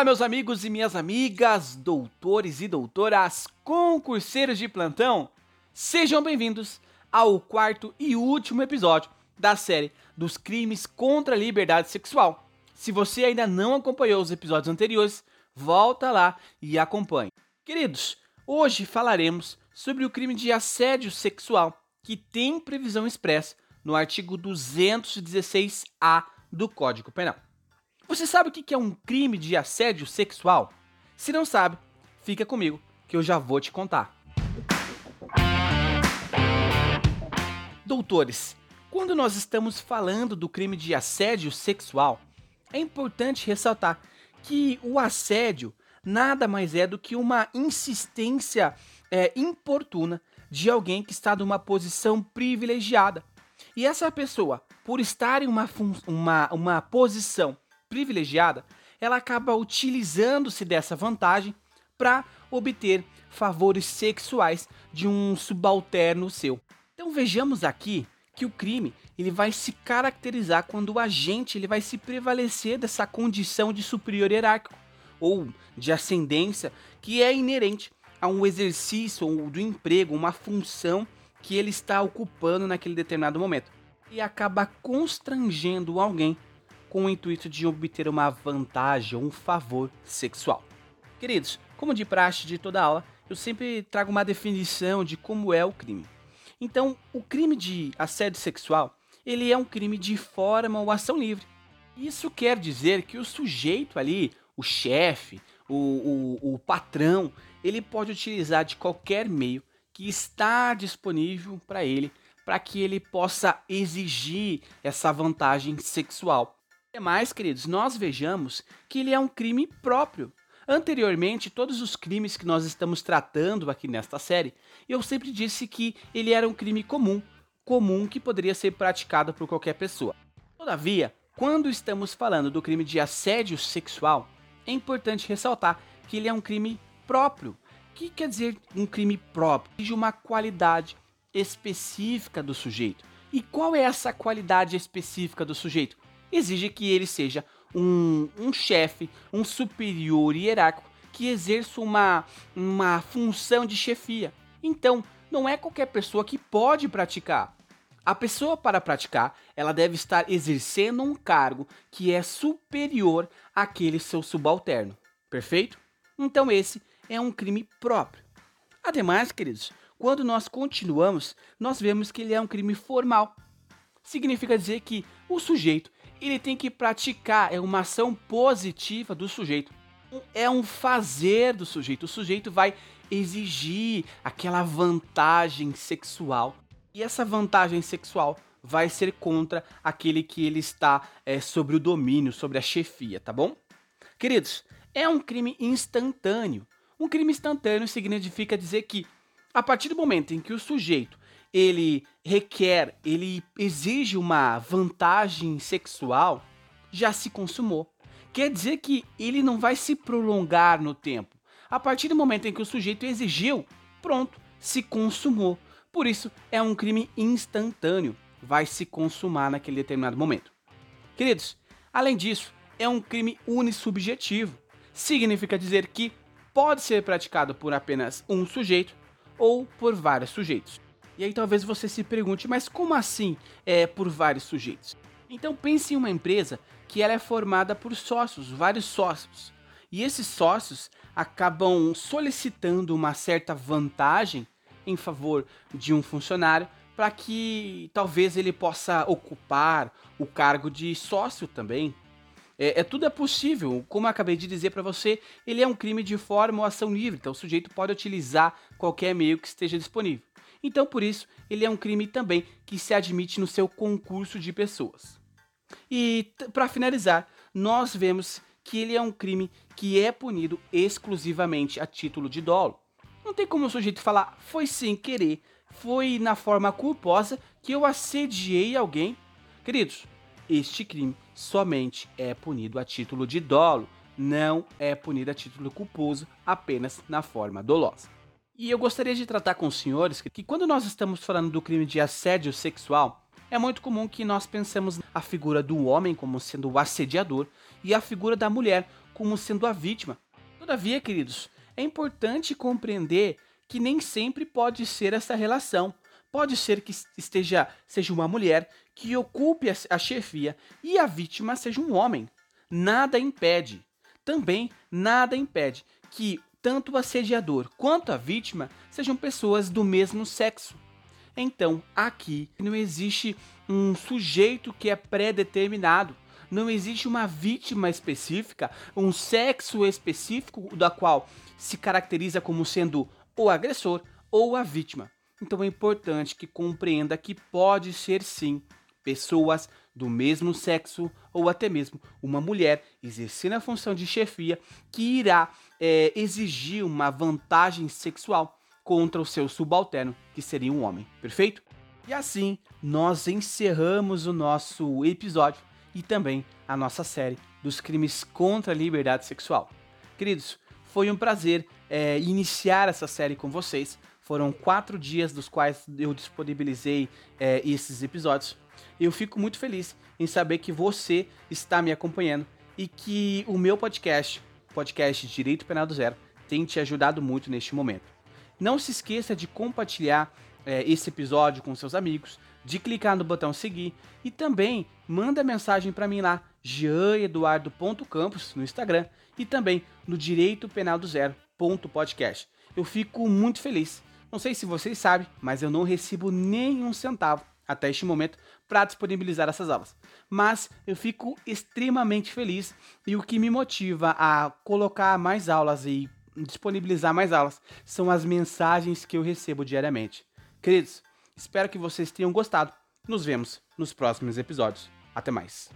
Olá, meus amigos e minhas amigas, doutores e doutoras, concurseiros de plantão, sejam bem-vindos ao quarto e último episódio da série dos crimes contra a liberdade sexual. Se você ainda não acompanhou os episódios anteriores, volta lá e acompanhe. Queridos, hoje falaremos sobre o crime de assédio sexual, que tem previsão expressa no artigo 216-A do Código Penal. Você sabe o que é um crime de assédio sexual? Se não sabe, fica comigo que eu já vou te contar. Doutores, quando nós estamos falando do crime de assédio sexual, é importante ressaltar que o assédio nada mais é do que uma insistência é, importuna de alguém que está numa posição privilegiada. E essa pessoa, por estar em uma, uma, uma posição privilegiada, ela acaba utilizando-se dessa vantagem para obter favores sexuais de um subalterno seu. Então vejamos aqui que o crime ele vai se caracterizar quando o agente ele vai se prevalecer dessa condição de superior hierárquico ou de ascendência que é inerente a um exercício ou do emprego, uma função que ele está ocupando naquele determinado momento e acaba constrangendo alguém com o intuito de obter uma vantagem ou um favor sexual. Queridos, como de praxe de toda aula, eu sempre trago uma definição de como é o crime. Então, o crime de assédio sexual, ele é um crime de forma ou ação livre. Isso quer dizer que o sujeito ali, o chefe, o, o, o patrão, ele pode utilizar de qualquer meio que está disponível para ele, para que ele possa exigir essa vantagem sexual. Demais, queridos, nós vejamos que ele é um crime próprio. Anteriormente, todos os crimes que nós estamos tratando aqui nesta série, eu sempre disse que ele era um crime comum, comum que poderia ser praticado por qualquer pessoa. Todavia, quando estamos falando do crime de assédio sexual, é importante ressaltar que ele é um crime próprio. O que quer dizer um crime próprio? De uma qualidade específica do sujeito. E qual é essa qualidade específica do sujeito? Exige que ele seja um, um chefe, um superior hierárquico que exerça uma, uma função de chefia. Então, não é qualquer pessoa que pode praticar. A pessoa para praticar, ela deve estar exercendo um cargo que é superior àquele seu subalterno. Perfeito? Então esse é um crime próprio. Ademais, queridos, quando nós continuamos, nós vemos que ele é um crime formal. Significa dizer que o sujeito ele tem que praticar, é uma ação positiva do sujeito. É um fazer do sujeito. O sujeito vai exigir aquela vantagem sexual. E essa vantagem sexual vai ser contra aquele que ele está é, sobre o domínio, sobre a chefia, tá bom? Queridos, é um crime instantâneo. Um crime instantâneo significa dizer que a partir do momento em que o sujeito ele requer, ele exige uma vantagem sexual, já se consumou. Quer dizer que ele não vai se prolongar no tempo. A partir do momento em que o sujeito exigiu, pronto, se consumou. Por isso, é um crime instantâneo, vai se consumar naquele determinado momento. Queridos, além disso, é um crime unissubjetivo. Significa dizer que pode ser praticado por apenas um sujeito ou por vários sujeitos. E aí talvez você se pergunte, mas como assim é por vários sujeitos? Então pense em uma empresa que ela é formada por sócios, vários sócios. E esses sócios acabam solicitando uma certa vantagem em favor de um funcionário para que talvez ele possa ocupar o cargo de sócio também. É, é, tudo é possível, como acabei de dizer para você, ele é um crime de forma ou ação livre, então o sujeito pode utilizar qualquer meio que esteja disponível. Então, por isso, ele é um crime também que se admite no seu concurso de pessoas. E, para finalizar, nós vemos que ele é um crime que é punido exclusivamente a título de dolo. Não tem como o sujeito falar, foi sem querer, foi na forma culposa que eu assediei alguém. Queridos, este crime somente é punido a título de dolo, não é punido a título culposo apenas na forma dolosa. E eu gostaria de tratar com os senhores que, que quando nós estamos falando do crime de assédio sexual, é muito comum que nós pensemos a figura do homem como sendo o assediador e a figura da mulher como sendo a vítima. Todavia, queridos, é importante compreender que nem sempre pode ser essa relação. Pode ser que esteja seja uma mulher que ocupe a chefia e a vítima seja um homem. Nada impede. Também nada impede que tanto o assediador quanto a vítima sejam pessoas do mesmo sexo. Então, aqui não existe um sujeito que é pré-determinado. Não existe uma vítima específica, um sexo específico da qual se caracteriza como sendo o agressor ou a vítima. Então é importante que compreenda que pode ser sim pessoas do mesmo sexo ou até mesmo uma mulher exercendo a função de chefia que irá é, exigir uma vantagem sexual contra o seu subalterno, que seria um homem, perfeito? E assim nós encerramos o nosso episódio e também a nossa série dos crimes contra a liberdade sexual. Queridos, foi um prazer é, iniciar essa série com vocês. Foram quatro dias dos quais eu disponibilizei é, esses episódios. Eu fico muito feliz em saber que você está me acompanhando e que o meu podcast, podcast Direito Penal do Zero, tem te ajudado muito neste momento. Não se esqueça de compartilhar é, esse episódio com seus amigos, de clicar no botão seguir e também manda mensagem para mim lá, jeaneduardo.campos no Instagram e também no direito penal do zero.podcast. Eu fico muito feliz. Não sei se vocês sabem, mas eu não recebo nenhum centavo até este momento para disponibilizar essas aulas. Mas eu fico extremamente feliz e o que me motiva a colocar mais aulas e disponibilizar mais aulas são as mensagens que eu recebo diariamente. Queridos, espero que vocês tenham gostado. Nos vemos nos próximos episódios. Até mais.